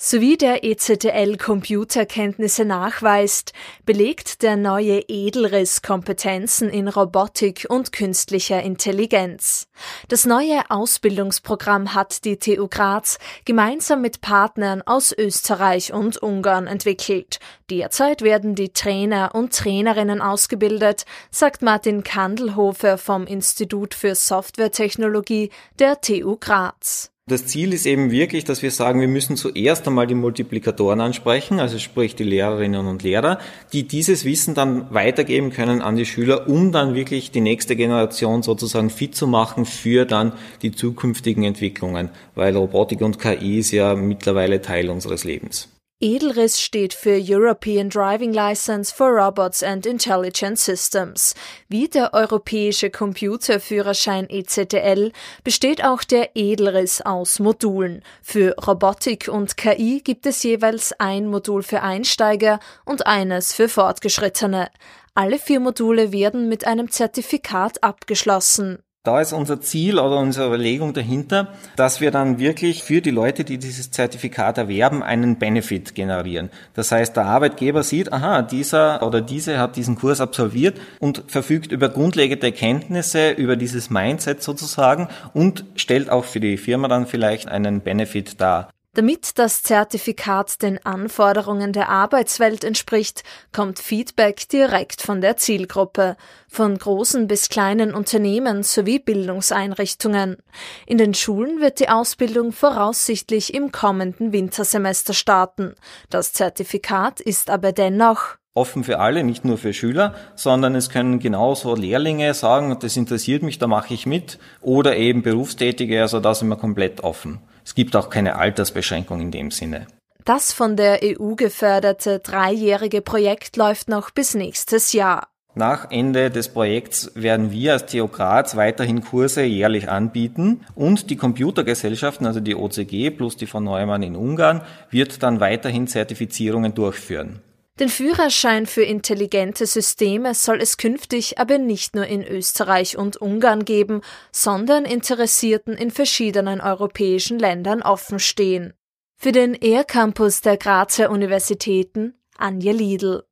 sowie der EZTL Computerkenntnisse nachweist, belegt der neue Edelriss Kompetenzen in Robotik und künstlicher Intelligenz. Das neue Ausbildungsprogramm hat die TU Graz gemeinsam mit Partnern aus Österreich und Ungarn entwickelt. Derzeit werden die Trainer und Trainerinnen ausgebildet, sagt Martin Kandelhofer vom Institut für Softwaretechnologie der TU Graz. Das Ziel ist eben wirklich, dass wir sagen, wir müssen zuerst einmal die Multiplikatoren ansprechen, also sprich die Lehrerinnen und Lehrer, die dieses Wissen dann weitergeben können an die Schüler, um dann wirklich die nächste Generation sozusagen fit zu machen für dann die zukünftigen Entwicklungen, weil Robotik und KI ist ja mittlerweile Teil unseres Lebens. EDLRIS steht für European Driving License for Robots and Intelligent Systems. Wie der europäische Computerführerschein ECTL besteht auch der EDLRIS aus Modulen. Für Robotik und KI gibt es jeweils ein Modul für Einsteiger und eines für Fortgeschrittene. Alle vier Module werden mit einem Zertifikat abgeschlossen. Da ist unser Ziel oder unsere Überlegung dahinter, dass wir dann wirklich für die Leute, die dieses Zertifikat erwerben, einen Benefit generieren. Das heißt, der Arbeitgeber sieht, aha, dieser oder diese hat diesen Kurs absolviert und verfügt über grundlegende Kenntnisse, über dieses Mindset sozusagen und stellt auch für die Firma dann vielleicht einen Benefit dar. Damit das Zertifikat den Anforderungen der Arbeitswelt entspricht, kommt Feedback direkt von der Zielgruppe, von großen bis kleinen Unternehmen sowie Bildungseinrichtungen. In den Schulen wird die Ausbildung voraussichtlich im kommenden Wintersemester starten. Das Zertifikat ist aber dennoch offen für alle, nicht nur für Schüler, sondern es können genauso Lehrlinge sagen, das interessiert mich, da mache ich mit, oder eben Berufstätige, also da sind wir komplett offen. Es gibt auch keine Altersbeschränkung in dem Sinne. Das von der EU geförderte dreijährige Projekt läuft noch bis nächstes Jahr. Nach Ende des Projekts werden wir als TU Graz weiterhin Kurse jährlich anbieten und die Computergesellschaften, also die OCG plus die von Neumann in Ungarn, wird dann weiterhin Zertifizierungen durchführen. Den Führerschein für intelligente Systeme soll es künftig aber nicht nur in Österreich und Ungarn geben, sondern Interessierten in verschiedenen europäischen Ländern offen stehen. Für den ER-Campus der Grazer Universitäten Anja Liedl.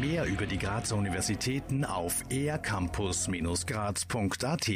Mehr über die Grazer Universitäten auf ercampus-graz.at